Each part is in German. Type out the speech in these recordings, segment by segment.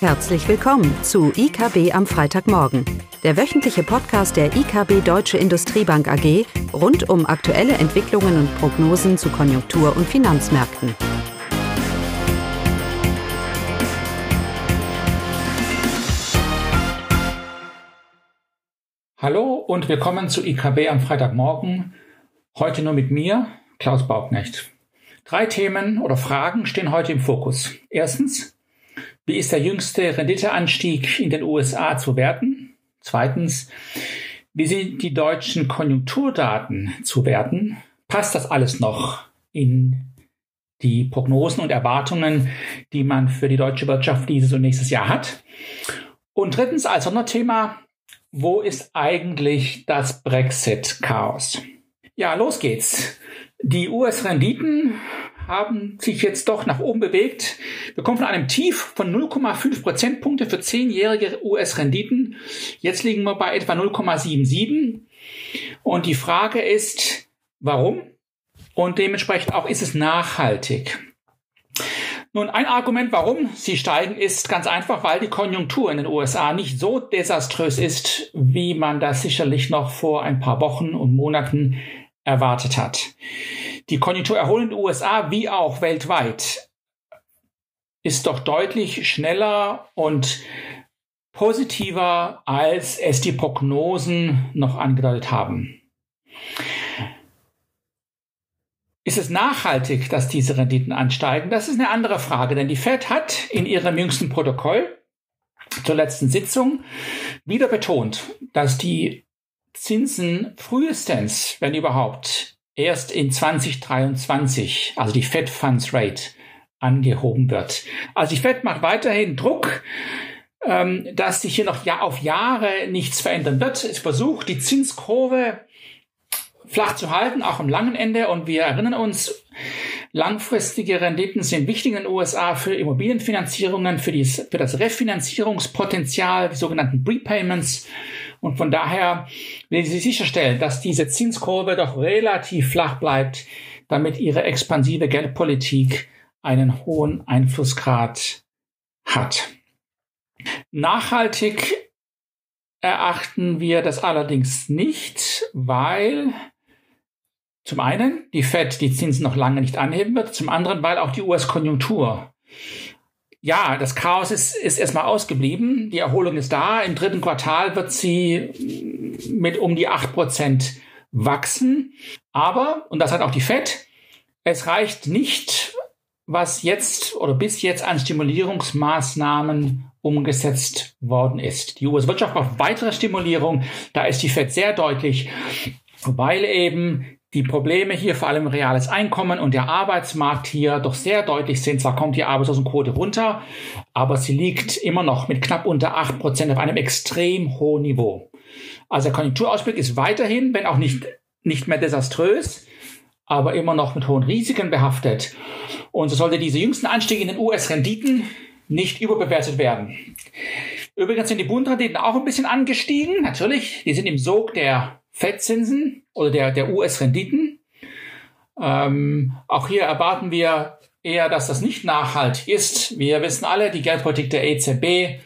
Herzlich willkommen zu IKB am Freitagmorgen, der wöchentliche Podcast der IKB Deutsche Industriebank AG rund um aktuelle Entwicklungen und Prognosen zu Konjunktur- und Finanzmärkten. Hallo und willkommen zu IKB am Freitagmorgen. Heute nur mit mir, Klaus Bauknecht. Drei Themen oder Fragen stehen heute im Fokus. Erstens, wie ist der jüngste Renditeanstieg in den USA zu werten? Zweitens, wie sind die deutschen Konjunkturdaten zu werten? Passt das alles noch in die Prognosen und Erwartungen, die man für die deutsche Wirtschaft dieses und nächstes Jahr hat? Und drittens als Sonderthema, wo ist eigentlich das Brexit-Chaos? Ja, los geht's. Die US-Renditen haben sich jetzt doch nach oben bewegt. Wir kommen von einem Tief von 0,5 Prozentpunkte für zehnjährige US-Renditen. Jetzt liegen wir bei etwa 0,77. Und die Frage ist, warum? Und dementsprechend auch, ist es nachhaltig? Nun, ein Argument, warum sie steigen, ist ganz einfach, weil die Konjunktur in den USA nicht so desaströs ist, wie man das sicherlich noch vor ein paar Wochen und Monaten erwartet hat. Die Konjunkturerholung in den USA wie auch weltweit ist doch deutlich schneller und positiver, als es die Prognosen noch angedeutet haben. Ist es nachhaltig, dass diese Renditen ansteigen? Das ist eine andere Frage, denn die Fed hat in ihrem jüngsten Protokoll zur letzten Sitzung wieder betont, dass die Zinsen frühestens, wenn überhaupt, erst in 2023, also die Fed Funds Rate, angehoben wird. Also die Fed macht weiterhin Druck, ähm, dass sich hier noch ja auf Jahre nichts verändern wird. Es versucht, die Zinskurve flach zu halten, auch am langen Ende. Und wir erinnern uns, langfristige Renditen sind wichtig in den USA für Immobilienfinanzierungen, für, dies, für das Refinanzierungspotenzial, die sogenannten Prepayments. Und von daher will sie sicherstellen, dass diese Zinskurve doch relativ flach bleibt, damit ihre expansive Geldpolitik einen hohen Einflussgrad hat. Nachhaltig erachten wir das allerdings nicht, weil zum einen die Fed die Zinsen noch lange nicht anheben wird, zum anderen, weil auch die US-Konjunktur ja, das Chaos ist, ist erstmal ausgeblieben. Die Erholung ist da. Im dritten Quartal wird sie mit um die acht Prozent wachsen. Aber, und das hat auch die FED, es reicht nicht, was jetzt oder bis jetzt an Stimulierungsmaßnahmen umgesetzt worden ist. Die US-Wirtschaft braucht weitere Stimulierung. Da ist die FED sehr deutlich, weil eben die Probleme hier vor allem reales Einkommen und der Arbeitsmarkt hier doch sehr deutlich sind. Zwar kommt die Arbeitslosenquote runter, aber sie liegt immer noch mit knapp unter acht Prozent auf einem extrem hohen Niveau. Also der Konjunkturausblick ist weiterhin, wenn auch nicht, nicht mehr desaströs, aber immer noch mit hohen Risiken behaftet. Und so sollte diese jüngsten Anstiege in den US-Renditen nicht überbewertet werden. Übrigens sind die Bundrenditen auch ein bisschen angestiegen. Natürlich, die sind im Sog der Fettzinsen oder der, der US-Renditen. Ähm, auch hier erwarten wir eher, dass das nicht nachhaltig ist. Wir wissen alle, die Geldpolitik der EZB,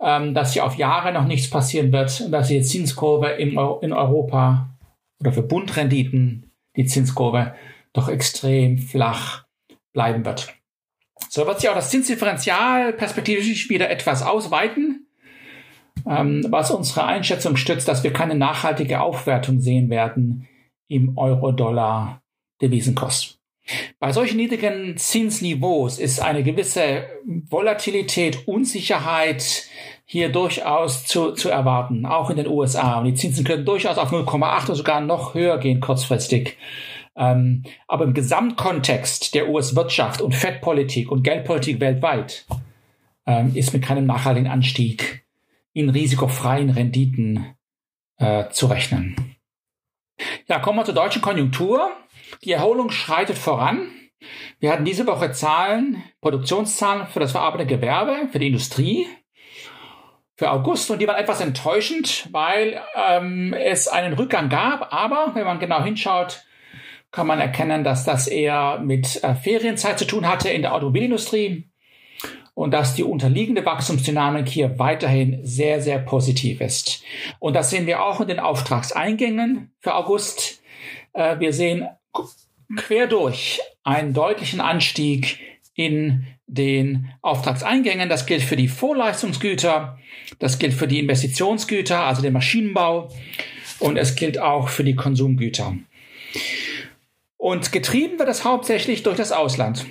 ähm, dass hier auf Jahre noch nichts passieren wird und dass die Zinskurve im, in Europa oder für Bundrenditen die Zinskurve doch extrem flach bleiben wird. So wird sich auch das Zinsdifferenzial perspektivisch wieder etwas ausweiten ähm, was unsere Einschätzung stützt, dass wir keine nachhaltige Aufwertung sehen werden im Euro-Dollar-Devisenkurs. Bei solchen niedrigen Zinsniveaus ist eine gewisse Volatilität, Unsicherheit hier durchaus zu, zu erwarten, auch in den USA. Und die Zinsen können durchaus auf 0,8 oder sogar noch höher gehen kurzfristig. Ähm, aber im Gesamtkontext der US-Wirtschaft und Fettpolitik und Geldpolitik weltweit ähm, ist mit keinem nachhaltigen Anstieg in risikofreien Renditen äh, zu rechnen. Ja, kommen wir zur deutschen Konjunktur. Die Erholung schreitet voran. Wir hatten diese Woche Zahlen, Produktionszahlen für das verarbeitende Gewerbe, für die Industrie, für August und die waren etwas enttäuschend, weil ähm, es einen Rückgang gab. Aber wenn man genau hinschaut, kann man erkennen, dass das eher mit äh, Ferienzeit zu tun hatte in der Automobilindustrie und dass die unterliegende Wachstumsdynamik hier weiterhin sehr, sehr positiv ist. Und das sehen wir auch in den Auftragseingängen für August. Äh, wir sehen quer durch einen deutlichen Anstieg in den Auftragseingängen. Das gilt für die Vorleistungsgüter, das gilt für die Investitionsgüter, also den Maschinenbau und es gilt auch für die Konsumgüter. Und getrieben wird es hauptsächlich durch das Ausland.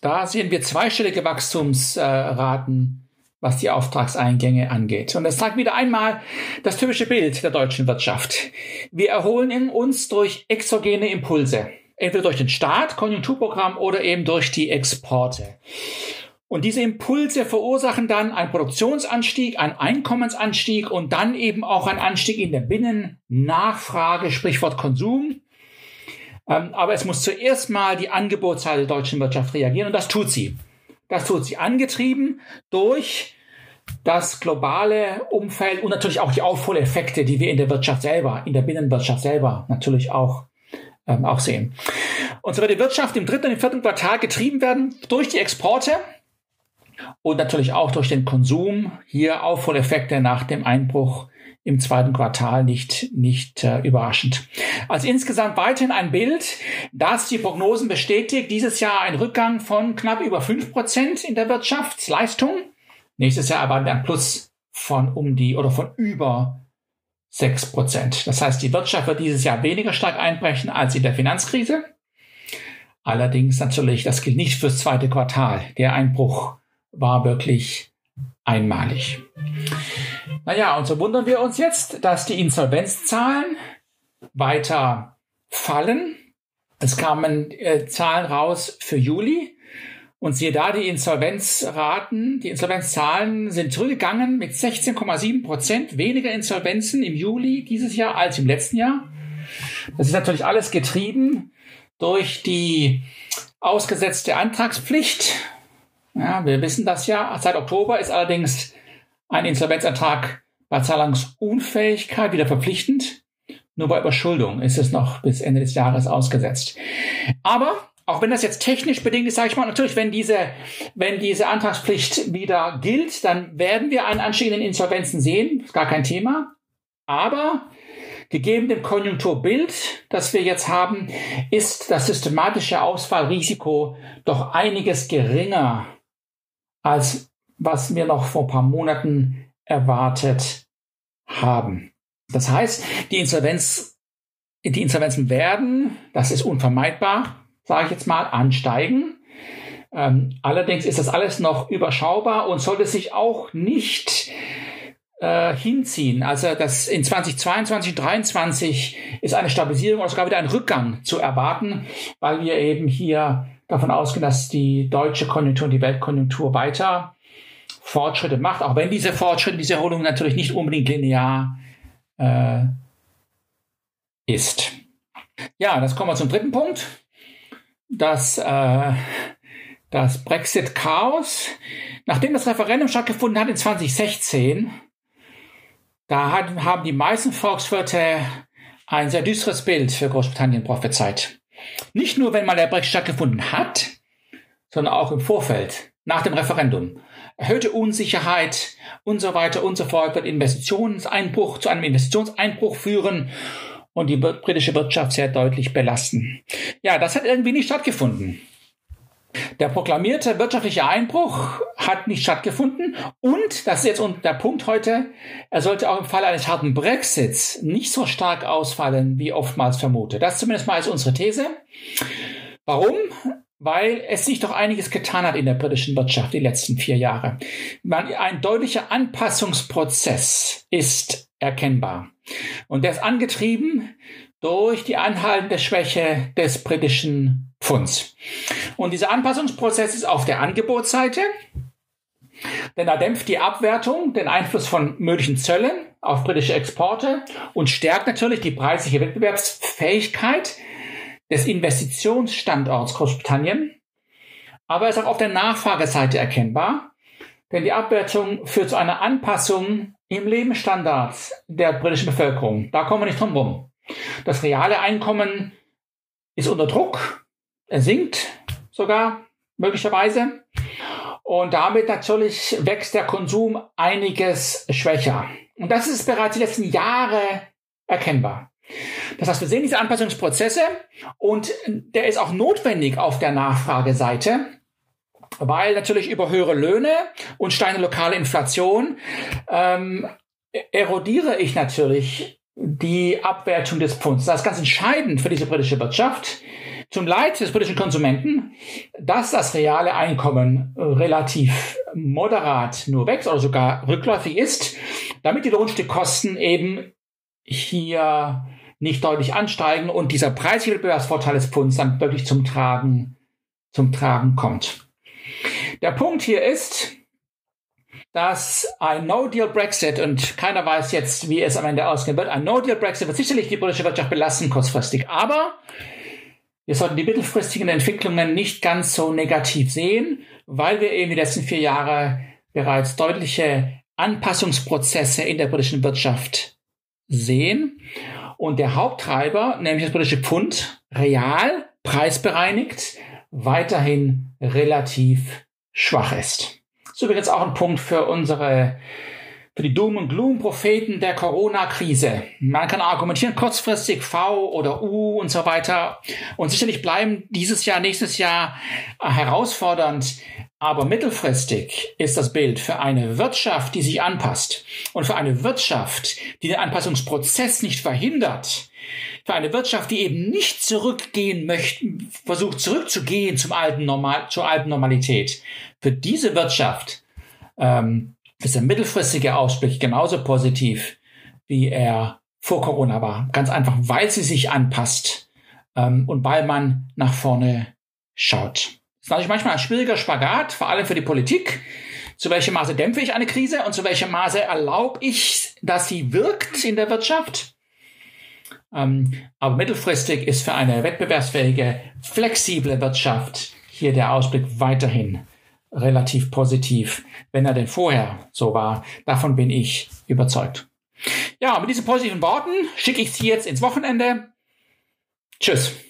Da sehen wir zweistellige Wachstumsraten, was die Auftragseingänge angeht. Und das zeigt wieder einmal das typische Bild der deutschen Wirtschaft. Wir erholen uns durch exogene Impulse. Entweder durch den Staat, Konjunkturprogramm oder eben durch die Exporte. Und diese Impulse verursachen dann einen Produktionsanstieg, einen Einkommensanstieg und dann eben auch einen Anstieg in der Binnennachfrage, Sprichwort Konsum. Ähm, aber es muss zuerst mal die Angebotsseite der deutschen Wirtschaft reagieren und das tut sie. Das tut sie angetrieben durch das globale Umfeld und natürlich auch die Aufholeffekte, die wir in der Wirtschaft selber, in der Binnenwirtschaft selber natürlich auch, ähm, auch sehen. Und so wird die Wirtschaft im dritten und im vierten Quartal getrieben werden durch die Exporte und natürlich auch durch den Konsum. Hier Aufholeffekte nach dem Einbruch im zweiten Quartal nicht, nicht äh, überraschend. Also insgesamt weiterhin ein Bild, das die Prognosen bestätigt. Dieses Jahr ein Rückgang von knapp über fünf Prozent in der Wirtschaftsleistung. Nächstes Jahr erwarten wir ein Plus von um die oder von über sechs Prozent. Das heißt, die Wirtschaft wird dieses Jahr weniger stark einbrechen als in der Finanzkrise. Allerdings natürlich, das gilt nicht fürs zweite Quartal. Der Einbruch war wirklich einmalig. Naja, und so wundern wir uns jetzt, dass die Insolvenzzahlen weiter fallen. Es kamen äh, Zahlen raus für Juli. Und siehe da, die Insolvenzraten, die Insolvenzzahlen sind zurückgegangen mit 16,7 Prozent weniger Insolvenzen im Juli dieses Jahr als im letzten Jahr. Das ist natürlich alles getrieben durch die ausgesetzte Antragspflicht. Ja, wir wissen das ja. Seit Oktober ist allerdings ein Insolvenzantrag bei Zahlungsunfähigkeit wieder verpflichtend. Nur bei Überschuldung ist es noch bis Ende des Jahres ausgesetzt. Aber auch wenn das jetzt technisch bedingt ist, sage ich mal, natürlich, wenn diese, wenn diese Antragspflicht wieder gilt, dann werden wir einen Anstieg in den Insolvenzen sehen. Gar kein Thema. Aber gegeben dem Konjunkturbild, das wir jetzt haben, ist das systematische Ausfallrisiko doch einiges geringer als was wir noch vor paar Monaten erwartet haben. Das heißt, die Insolvenz, die Insolvenzen werden, das ist unvermeidbar, sage ich jetzt mal, ansteigen. Ähm, allerdings ist das alles noch überschaubar und sollte sich auch nicht äh, hinziehen. Also das in 2022, 2023 ist eine Stabilisierung oder sogar wieder ein Rückgang zu erwarten, weil wir eben hier davon ausgehen, dass die deutsche Konjunktur und die Weltkonjunktur weiter Fortschritte macht, auch wenn diese Fortschritte, diese Erholung natürlich nicht unbedingt linear äh, ist. Ja, das kommen wir zum dritten Punkt. Das, äh, das Brexit-Chaos. Nachdem das Referendum stattgefunden hat in 2016, da hat, haben die meisten Volkswirte ein sehr düsteres Bild für Großbritannien prophezeit. Nicht nur, wenn mal der Brexit stattgefunden hat, sondern auch im Vorfeld, nach dem Referendum erhöhte Unsicherheit und so weiter und so fort wird Investitionseinbruch zu einem Investitionseinbruch führen und die britische Wirtschaft sehr deutlich belasten. Ja, das hat irgendwie nicht stattgefunden. Der proklamierte wirtschaftliche Einbruch hat nicht stattgefunden und, das ist jetzt der Punkt heute, er sollte auch im Falle eines harten Brexits nicht so stark ausfallen, wie oftmals vermutet. Das zumindest mal ist unsere These. Warum? Weil es sich doch einiges getan hat in der britischen Wirtschaft die letzten vier Jahre. Ein deutlicher Anpassungsprozess ist erkennbar. Und der ist angetrieben durch die anhaltende Schwäche des britischen Pfunds. Und dieser Anpassungsprozess ist auf der Angebotsseite, denn er dämpft die Abwertung, den Einfluss von möglichen Zöllen auf britische Exporte und stärkt natürlich die preisliche Wettbewerbsfähigkeit des Investitionsstandorts Großbritannien, aber ist auch auf der Nachfrageseite erkennbar, denn die Abwertung führt zu einer Anpassung im Lebensstandard der britischen Bevölkerung. Da kommen wir nicht drum rum. Das reale Einkommen ist unter Druck, er sinkt sogar möglicherweise. Und damit natürlich wächst der Konsum einiges schwächer. Und das ist bereits die letzten Jahre erkennbar. Das heißt, wir sehen diese Anpassungsprozesse und der ist auch notwendig auf der Nachfrageseite, weil natürlich über höhere Löhne und steigende lokale Inflation ähm, erodiere ich natürlich die Abwertung des Pfunds. Das ist ganz entscheidend für diese britische Wirtschaft. Zum Leid des britischen Konsumenten, dass das reale Einkommen relativ moderat nur wächst oder sogar rückläufig ist, damit die Lohnstückkosten eben hier nicht deutlich ansteigen und dieser Preiswettbewerbsvorteil des Pfunds dann wirklich zum Tragen, zum Tragen kommt. Der Punkt hier ist, dass ein No-Deal-Brexit, und keiner weiß jetzt, wie es am Ende ausgehen wird, ein No-Deal-Brexit wird sicherlich die britische Wirtschaft belasten kurzfristig. Aber wir sollten die mittelfristigen Entwicklungen nicht ganz so negativ sehen, weil wir eben die letzten vier Jahre bereits deutliche Anpassungsprozesse in der britischen Wirtschaft sehen. Und der Haupttreiber, nämlich das britische Pfund, real preisbereinigt, weiterhin relativ schwach ist. Das ist übrigens auch ein Punkt für unsere für die Doom- und Gloom-Propheten der Corona-Krise. Man kann argumentieren, kurzfristig V oder U und so weiter. Und sicherlich bleiben dieses Jahr, nächstes Jahr herausfordernd. Aber mittelfristig ist das Bild für eine Wirtschaft, die sich anpasst und für eine Wirtschaft, die den Anpassungsprozess nicht verhindert, für eine Wirtschaft, die eben nicht zurückgehen möchte, versucht zurückzugehen zum alten Normal, zur alten Normalität. Für diese Wirtschaft ähm, ist der mittelfristige Ausblick genauso positiv, wie er vor Corona war. Ganz einfach, weil sie sich anpasst ähm, und weil man nach vorne schaut. Das ist natürlich manchmal ein schwieriger Spagat, vor allem für die Politik. Zu welchem Maße dämpfe ich eine Krise und zu welchem Maße erlaube ich, dass sie wirkt in der Wirtschaft? Ähm, aber mittelfristig ist für eine wettbewerbsfähige, flexible Wirtschaft hier der Ausblick weiterhin relativ positiv, wenn er denn vorher so war. Davon bin ich überzeugt. Ja, mit diesen positiven Worten schicke ich Sie jetzt ins Wochenende. Tschüss.